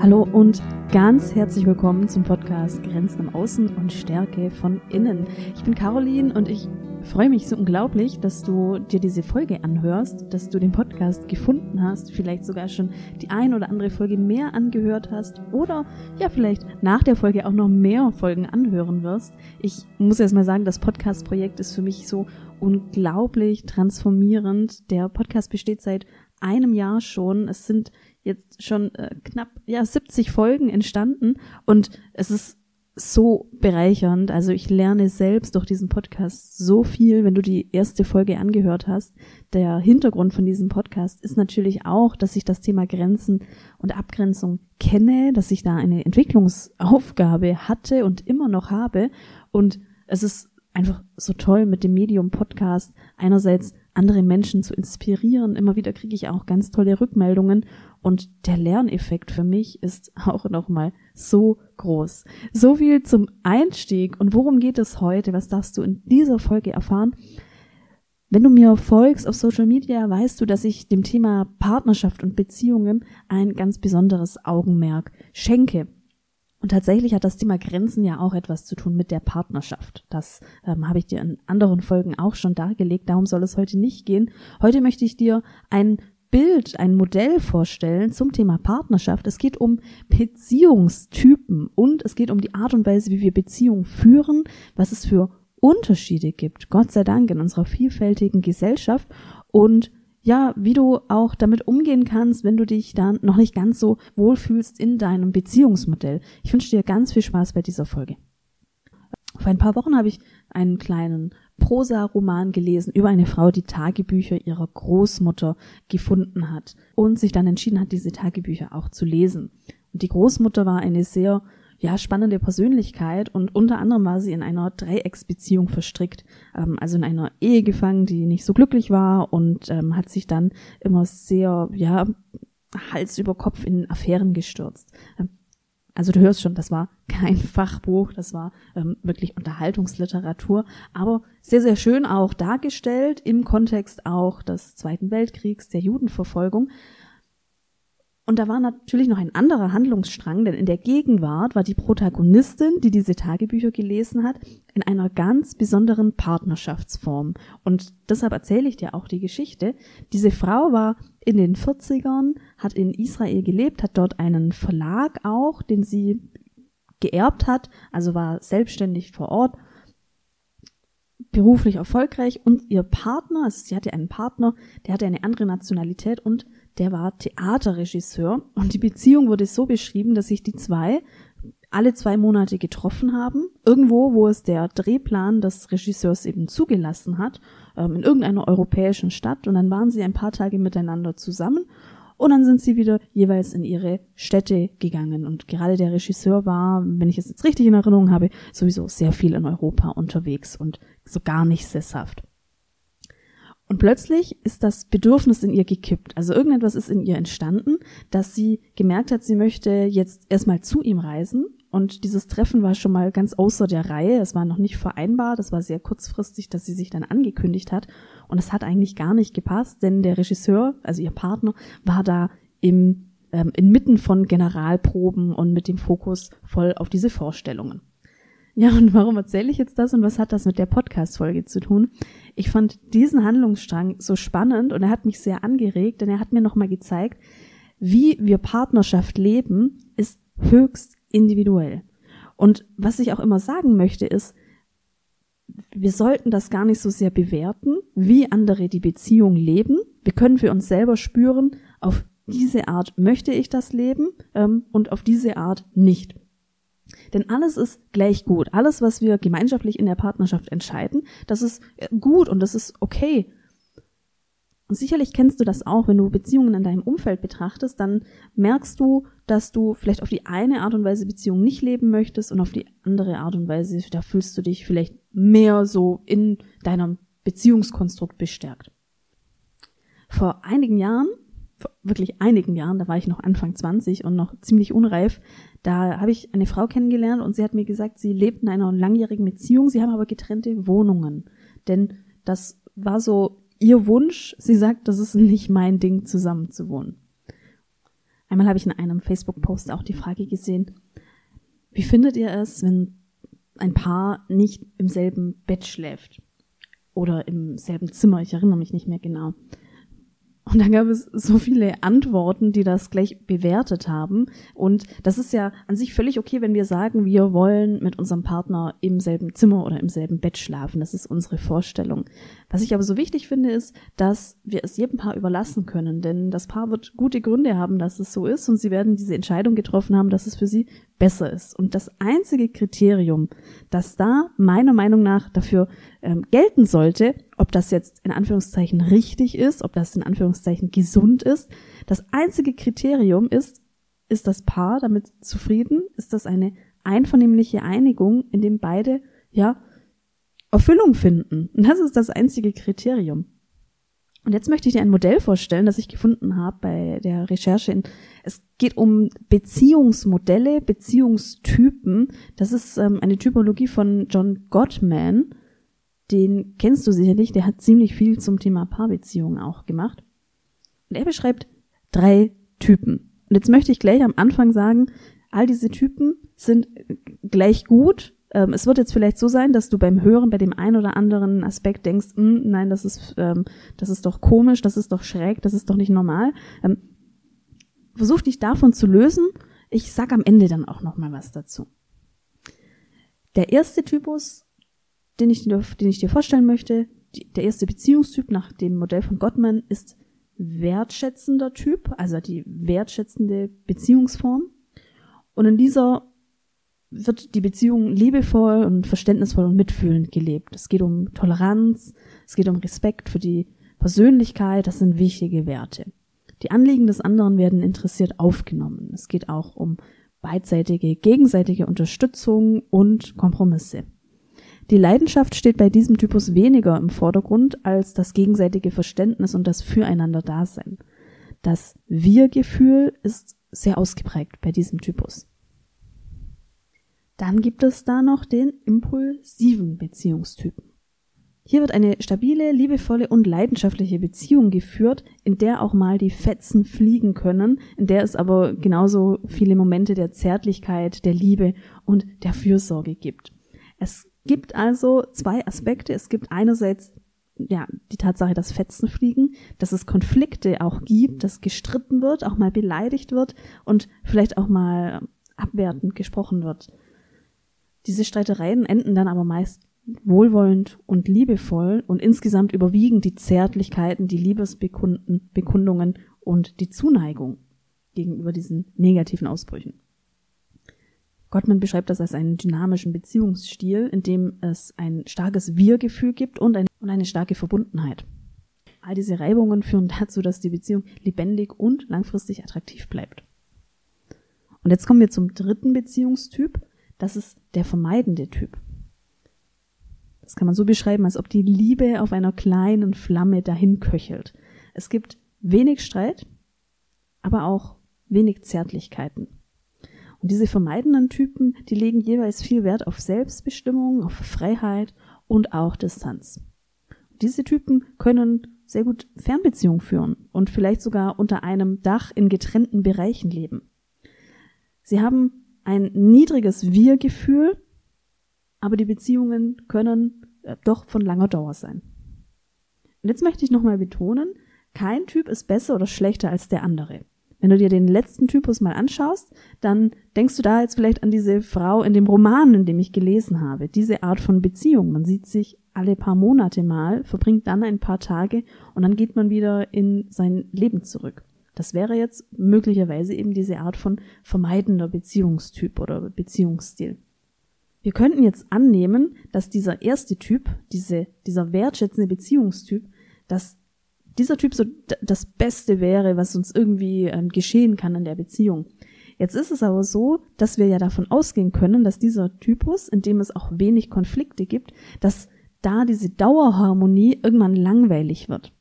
Hallo und ganz herzlich willkommen zum Podcast Grenzen im Außen und Stärke von innen. Ich bin Caroline und ich freue mich so unglaublich, dass du dir diese Folge anhörst, dass du den Podcast gefunden hast, vielleicht sogar schon die ein oder andere Folge mehr angehört hast oder ja, vielleicht nach der Folge auch noch mehr Folgen anhören wirst. Ich muss erst mal sagen, das Podcast-Projekt ist für mich so unglaublich transformierend. Der Podcast besteht seit einem Jahr schon. Es sind jetzt schon äh, knapp ja 70 Folgen entstanden und es ist so bereichernd. Also ich lerne selbst durch diesen Podcast so viel, wenn du die erste Folge angehört hast. Der Hintergrund von diesem Podcast ist natürlich auch, dass ich das Thema Grenzen und Abgrenzung kenne, dass ich da eine Entwicklungsaufgabe hatte und immer noch habe. Und es ist einfach so toll mit dem Medium Podcast einerseits andere Menschen zu inspirieren. Immer wieder kriege ich auch ganz tolle Rückmeldungen und der Lerneffekt für mich ist auch nochmal so groß. So viel zum Einstieg und worum geht es heute? Was darfst du in dieser Folge erfahren? Wenn du mir folgst auf Social Media, weißt du, dass ich dem Thema Partnerschaft und Beziehungen ein ganz besonderes Augenmerk schenke. Und tatsächlich hat das Thema Grenzen ja auch etwas zu tun mit der Partnerschaft. Das ähm, habe ich dir in anderen Folgen auch schon dargelegt. Darum soll es heute nicht gehen. Heute möchte ich dir ein Bild, ein Modell vorstellen zum Thema Partnerschaft. Es geht um Beziehungstypen und es geht um die Art und Weise, wie wir Beziehungen führen, was es für Unterschiede gibt. Gott sei Dank in unserer vielfältigen Gesellschaft und ja, wie du auch damit umgehen kannst, wenn du dich dann noch nicht ganz so wohlfühlst in deinem Beziehungsmodell. Ich wünsche dir ganz viel Spaß bei dieser Folge. Vor ein paar Wochen habe ich einen kleinen Prosa-Roman gelesen über eine Frau, die Tagebücher ihrer Großmutter gefunden hat und sich dann entschieden hat, diese Tagebücher auch zu lesen. Und die Großmutter war eine sehr ja, spannende Persönlichkeit und unter anderem war sie in einer Dreiecksbeziehung verstrickt, ähm, also in einer Ehe gefangen, die nicht so glücklich war und ähm, hat sich dann immer sehr, ja, Hals über Kopf in Affären gestürzt. Ähm, also du hörst schon, das war kein Fachbuch, das war ähm, wirklich Unterhaltungsliteratur, aber sehr, sehr schön auch dargestellt im Kontext auch des Zweiten Weltkriegs, der Judenverfolgung. Und da war natürlich noch ein anderer Handlungsstrang, denn in der Gegenwart war die Protagonistin, die diese Tagebücher gelesen hat, in einer ganz besonderen Partnerschaftsform. Und deshalb erzähle ich dir auch die Geschichte. Diese Frau war in den 40ern, hat in Israel gelebt, hat dort einen Verlag auch, den sie geerbt hat, also war selbstständig vor Ort, beruflich erfolgreich und ihr Partner, also sie hatte einen Partner, der hatte eine andere Nationalität und der war Theaterregisseur und die Beziehung wurde so beschrieben, dass sich die zwei alle zwei Monate getroffen haben, irgendwo, wo es der Drehplan des Regisseurs eben zugelassen hat, ähm, in irgendeiner europäischen Stadt und dann waren sie ein paar Tage miteinander zusammen und dann sind sie wieder jeweils in ihre Städte gegangen. Und gerade der Regisseur war, wenn ich es jetzt richtig in Erinnerung habe, sowieso sehr viel in Europa unterwegs und so gar nicht sesshaft. Und plötzlich ist das Bedürfnis in ihr gekippt. Also irgendetwas ist in ihr entstanden, dass sie gemerkt hat, sie möchte jetzt erstmal zu ihm reisen. Und dieses Treffen war schon mal ganz außer der Reihe. Es war noch nicht vereinbar. Das war sehr kurzfristig, dass sie sich dann angekündigt hat. Und es hat eigentlich gar nicht gepasst, denn der Regisseur, also ihr Partner, war da im, ähm, inmitten von Generalproben und mit dem Fokus voll auf diese Vorstellungen. Ja, und warum erzähle ich jetzt das und was hat das mit der Podcast-Folge zu tun? Ich fand diesen Handlungsstrang so spannend und er hat mich sehr angeregt, denn er hat mir nochmal gezeigt, wie wir Partnerschaft leben, ist höchst individuell. Und was ich auch immer sagen möchte, ist, wir sollten das gar nicht so sehr bewerten, wie andere die Beziehung leben. Wir können für uns selber spüren, auf diese Art möchte ich das leben ähm, und auf diese Art nicht. Denn alles ist gleich gut. Alles, was wir gemeinschaftlich in der Partnerschaft entscheiden, das ist äh, gut und das ist okay. Und sicherlich kennst du das auch, wenn du Beziehungen in deinem Umfeld betrachtest, dann merkst du, dass du vielleicht auf die eine Art und Weise Beziehungen nicht leben möchtest und auf die andere Art und Weise, da fühlst du dich vielleicht mehr so in deinem Beziehungskonstrukt bestärkt. vor einigen Jahren, wirklich einigen Jahren, da war ich noch Anfang 20 und noch ziemlich unreif, da habe ich eine Frau kennengelernt und sie hat mir gesagt, sie lebt in einer langjährigen Beziehung, sie haben aber getrennte Wohnungen. Denn das war so ihr Wunsch. Sie sagt, das ist nicht mein Ding, zusammen zu wohnen. Einmal habe ich in einem Facebook-Post auch die Frage gesehen, wie findet ihr es, wenn ein Paar nicht im selben Bett schläft? Oder im selben Zimmer, ich erinnere mich nicht mehr genau. Und dann gab es so viele Antworten, die das gleich bewertet haben. Und das ist ja an sich völlig okay, wenn wir sagen, wir wollen mit unserem Partner im selben Zimmer oder im selben Bett schlafen. Das ist unsere Vorstellung. Was ich aber so wichtig finde, ist, dass wir es jedem Paar überlassen können. Denn das Paar wird gute Gründe haben, dass es so ist. Und sie werden diese Entscheidung getroffen haben, dass es für sie besser ist. Und das einzige Kriterium, das da meiner Meinung nach dafür ähm, gelten sollte, ob das jetzt in Anführungszeichen richtig ist, ob das in Anführungszeichen gesund ist. Das einzige Kriterium ist, ist das Paar damit zufrieden? Ist das eine einvernehmliche Einigung, in dem beide, ja, Erfüllung finden? Und das ist das einzige Kriterium. Und jetzt möchte ich dir ein Modell vorstellen, das ich gefunden habe bei der Recherche. Es geht um Beziehungsmodelle, Beziehungstypen. Das ist ähm, eine Typologie von John Gottman den kennst du sicherlich, der hat ziemlich viel zum Thema Paarbeziehungen auch gemacht. Und er beschreibt drei Typen. Und jetzt möchte ich gleich am Anfang sagen, all diese Typen sind gleich gut. Ähm, es wird jetzt vielleicht so sein, dass du beim Hören bei dem einen oder anderen Aspekt denkst, hm, nein, das ist, ähm, das ist doch komisch, das ist doch schräg, das ist doch nicht normal. Ähm, versuch dich davon zu lösen. Ich sag am Ende dann auch noch mal was dazu. Der erste Typus den ich, den ich dir vorstellen möchte. Die, der erste Beziehungstyp nach dem Modell von Gottman ist wertschätzender Typ, also die wertschätzende Beziehungsform. Und in dieser wird die Beziehung liebevoll und verständnisvoll und mitfühlend gelebt. Es geht um Toleranz, es geht um Respekt für die Persönlichkeit, das sind wichtige Werte. Die Anliegen des anderen werden interessiert aufgenommen. Es geht auch um beidseitige, gegenseitige Unterstützung und Kompromisse. Die Leidenschaft steht bei diesem Typus weniger im Vordergrund als das gegenseitige Verständnis und das Füreinander-Dasein. Das Wir-Gefühl ist sehr ausgeprägt bei diesem Typus. Dann gibt es da noch den impulsiven Beziehungstypen. Hier wird eine stabile, liebevolle und leidenschaftliche Beziehung geführt, in der auch mal die Fetzen fliegen können, in der es aber genauso viele Momente der Zärtlichkeit, der Liebe und der Fürsorge gibt. Es gibt also zwei Aspekte. Es gibt einerseits ja, die Tatsache, dass Fetzen fliegen, dass es Konflikte auch gibt, dass gestritten wird, auch mal beleidigt wird und vielleicht auch mal abwertend gesprochen wird. Diese Streitereien enden dann aber meist wohlwollend und liebevoll und insgesamt überwiegen die Zärtlichkeiten, die Liebesbekundungen und die Zuneigung gegenüber diesen negativen Ausbrüchen. Gottman beschreibt das als einen dynamischen Beziehungsstil, in dem es ein starkes Wir-Gefühl gibt und, ein, und eine starke Verbundenheit. All diese Reibungen führen dazu, dass die Beziehung lebendig und langfristig attraktiv bleibt. Und jetzt kommen wir zum dritten Beziehungstyp. Das ist der vermeidende Typ. Das kann man so beschreiben, als ob die Liebe auf einer kleinen Flamme dahin köchelt. Es gibt wenig Streit, aber auch wenig Zärtlichkeiten. Und diese vermeidenden Typen, die legen jeweils viel Wert auf Selbstbestimmung, auf Freiheit und auch Distanz. Diese Typen können sehr gut Fernbeziehungen führen und vielleicht sogar unter einem Dach in getrennten Bereichen leben. Sie haben ein niedriges Wir-Gefühl, aber die Beziehungen können äh, doch von langer Dauer sein. Und jetzt möchte ich nochmal betonen, kein Typ ist besser oder schlechter als der andere. Wenn du dir den letzten Typus mal anschaust, dann denkst du da jetzt vielleicht an diese Frau in dem Roman, in dem ich gelesen habe. Diese Art von Beziehung. Man sieht sich alle paar Monate mal, verbringt dann ein paar Tage und dann geht man wieder in sein Leben zurück. Das wäre jetzt möglicherweise eben diese Art von vermeidender Beziehungstyp oder Beziehungsstil. Wir könnten jetzt annehmen, dass dieser erste Typ, diese, dieser wertschätzende Beziehungstyp, dass dieser Typ so das Beste wäre, was uns irgendwie ähm, geschehen kann in der Beziehung. Jetzt ist es aber so, dass wir ja davon ausgehen können, dass dieser Typus, in dem es auch wenig Konflikte gibt, dass da diese Dauerharmonie irgendwann langweilig wird.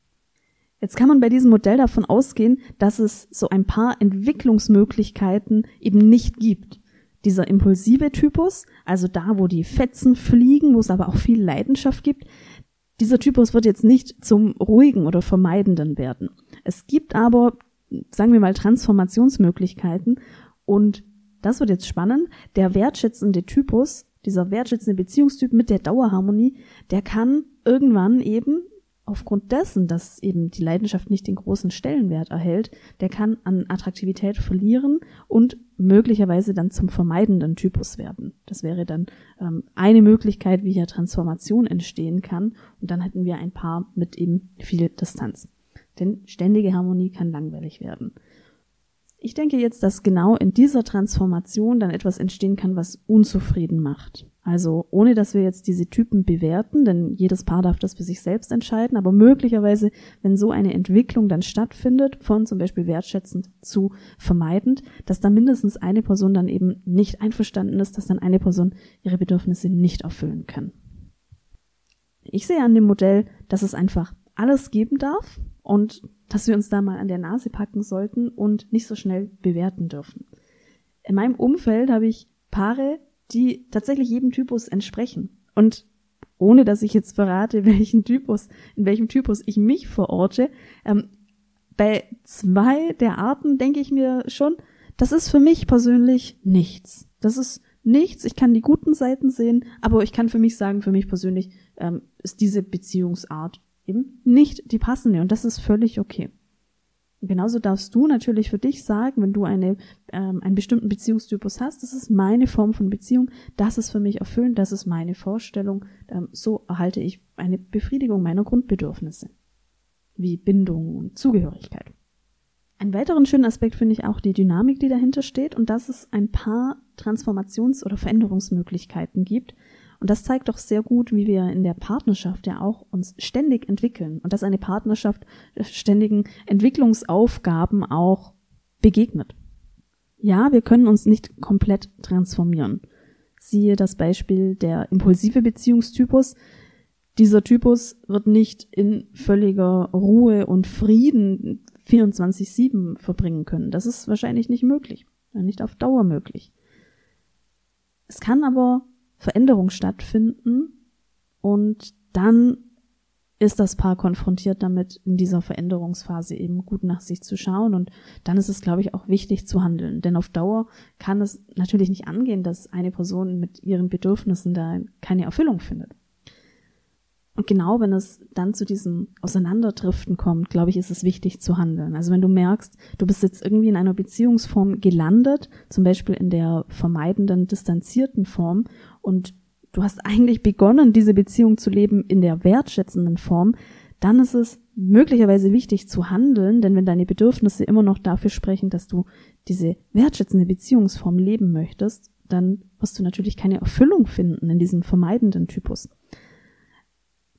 Jetzt kann man bei diesem Modell davon ausgehen, dass es so ein paar Entwicklungsmöglichkeiten eben nicht gibt. Dieser impulsive Typus, also da, wo die Fetzen fliegen, wo es aber auch viel Leidenschaft gibt, dieser Typus wird jetzt nicht zum ruhigen oder vermeidenden werden. Es gibt aber, sagen wir mal, Transformationsmöglichkeiten und das wird jetzt spannend. Der wertschätzende Typus, dieser wertschätzende Beziehungstyp mit der Dauerharmonie, der kann irgendwann eben aufgrund dessen, dass eben die Leidenschaft nicht den großen Stellenwert erhält, der kann an Attraktivität verlieren und möglicherweise dann zum vermeidenden Typus werden. Das wäre dann ähm, eine Möglichkeit, wie hier Transformation entstehen kann. Und dann hätten wir ein Paar mit eben viel Distanz. Denn ständige Harmonie kann langweilig werden. Ich denke jetzt, dass genau in dieser Transformation dann etwas entstehen kann, was unzufrieden macht. Also ohne dass wir jetzt diese Typen bewerten, denn jedes Paar darf das für sich selbst entscheiden, aber möglicherweise, wenn so eine Entwicklung dann stattfindet, von zum Beispiel wertschätzend zu vermeidend, dass dann mindestens eine Person dann eben nicht einverstanden ist, dass dann eine Person ihre Bedürfnisse nicht erfüllen kann. Ich sehe an dem Modell, dass es einfach alles geben darf und dass wir uns da mal an der Nase packen sollten und nicht so schnell bewerten dürfen. In meinem Umfeld habe ich Paare, die tatsächlich jedem Typus entsprechen. Und ohne dass ich jetzt verrate, welchen Typus, in welchem Typus ich mich verorte, ähm, bei zwei der Arten denke ich mir schon, das ist für mich persönlich nichts. Das ist nichts. Ich kann die guten Seiten sehen, aber ich kann für mich sagen, für mich persönlich ähm, ist diese Beziehungsart eben nicht die passende und das ist völlig okay. genauso darfst du natürlich für dich sagen, wenn du eine, ähm, einen bestimmten Beziehungstypus hast, das ist meine Form von Beziehung, das ist für mich erfüllend, das ist meine Vorstellung, ähm, so erhalte ich eine Befriedigung meiner Grundbedürfnisse, wie Bindung und Zugehörigkeit. Einen weiteren schönen Aspekt finde ich auch die Dynamik, die dahinter steht und dass es ein paar Transformations- oder Veränderungsmöglichkeiten gibt, und das zeigt doch sehr gut, wie wir in der Partnerschaft ja auch uns ständig entwickeln und dass eine Partnerschaft ständigen Entwicklungsaufgaben auch begegnet. Ja, wir können uns nicht komplett transformieren. Siehe das Beispiel der impulsive Beziehungstypus. Dieser Typus wird nicht in völliger Ruhe und Frieden 24-7 verbringen können. Das ist wahrscheinlich nicht möglich, nicht auf Dauer möglich. Es kann aber Veränderung stattfinden und dann ist das Paar konfrontiert damit, in dieser Veränderungsphase eben gut nach sich zu schauen. Und dann ist es, glaube ich, auch wichtig zu handeln. Denn auf Dauer kann es natürlich nicht angehen, dass eine Person mit ihren Bedürfnissen da keine Erfüllung findet. Und genau wenn es dann zu diesem Auseinanderdriften kommt, glaube ich, ist es wichtig zu handeln. Also wenn du merkst, du bist jetzt irgendwie in einer Beziehungsform gelandet, zum Beispiel in der vermeidenden, distanzierten Form und du hast eigentlich begonnen, diese Beziehung zu leben in der wertschätzenden Form, dann ist es möglicherweise wichtig zu handeln, denn wenn deine Bedürfnisse immer noch dafür sprechen, dass du diese wertschätzende Beziehungsform leben möchtest, dann wirst du natürlich keine Erfüllung finden in diesem vermeidenden Typus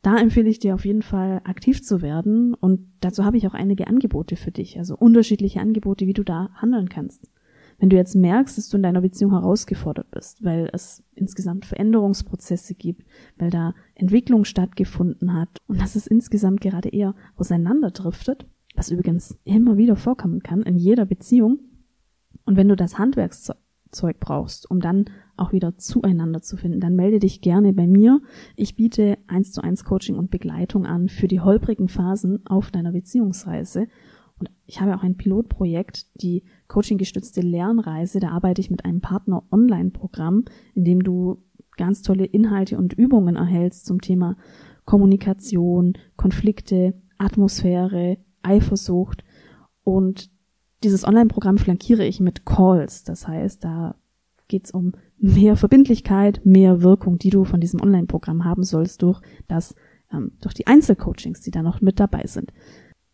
da empfehle ich dir auf jeden Fall aktiv zu werden und dazu habe ich auch einige Angebote für dich, also unterschiedliche Angebote, wie du da handeln kannst. Wenn du jetzt merkst, dass du in deiner Beziehung herausgefordert bist, weil es insgesamt Veränderungsprozesse gibt, weil da Entwicklung stattgefunden hat und dass es insgesamt gerade eher auseinanderdriftet, was übrigens immer wieder vorkommen kann in jeder Beziehung, und wenn du das Handwerkszeug brauchst, um dann auch wieder zueinander zu finden, dann melde dich gerne bei mir. Ich biete eins zu eins Coaching und Begleitung an für die holprigen Phasen auf deiner Beziehungsreise. Und ich habe auch ein Pilotprojekt, die coaching-gestützte Lernreise. Da arbeite ich mit einem Partner-Online-Programm, in dem du ganz tolle Inhalte und Übungen erhältst zum Thema Kommunikation, Konflikte, Atmosphäre, Eifersucht. Und dieses Online-Programm flankiere ich mit Calls. Das heißt, da geht es um mehr Verbindlichkeit, mehr Wirkung, die du von diesem Online-Programm haben sollst durch das, ähm, durch die Einzelcoachings, die da noch mit dabei sind.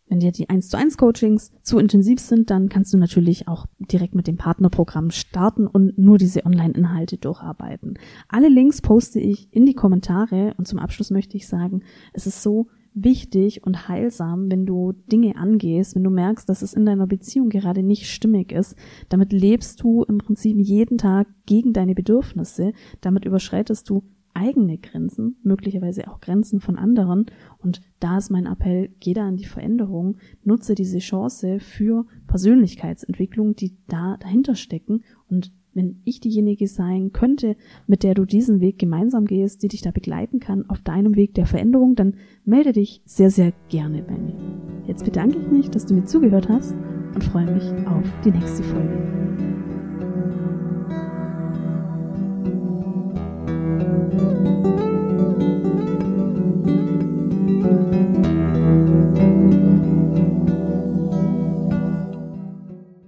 Wenn dir die 1 zu 1 Coachings zu intensiv sind, dann kannst du natürlich auch direkt mit dem Partnerprogramm starten und nur diese Online-Inhalte durcharbeiten. Alle Links poste ich in die Kommentare und zum Abschluss möchte ich sagen, es ist so wichtig und heilsam, wenn du Dinge angehst, wenn du merkst, dass es in deiner Beziehung gerade nicht stimmig ist. Damit lebst du im Prinzip jeden Tag gegen deine Bedürfnisse. Damit überschreitest du eigene Grenzen, möglicherweise auch Grenzen von anderen. Und da ist mein Appell, geh da in die Veränderung, nutze diese Chance für Persönlichkeitsentwicklung, die da dahinter stecken. Und wenn ich diejenige sein könnte, mit der du diesen Weg gemeinsam gehst, die dich da begleiten kann auf deinem Weg der Veränderung, dann melde dich sehr, sehr gerne bei mir. Jetzt bedanke ich mich, dass du mir zugehört hast und freue mich auf die nächste Folge.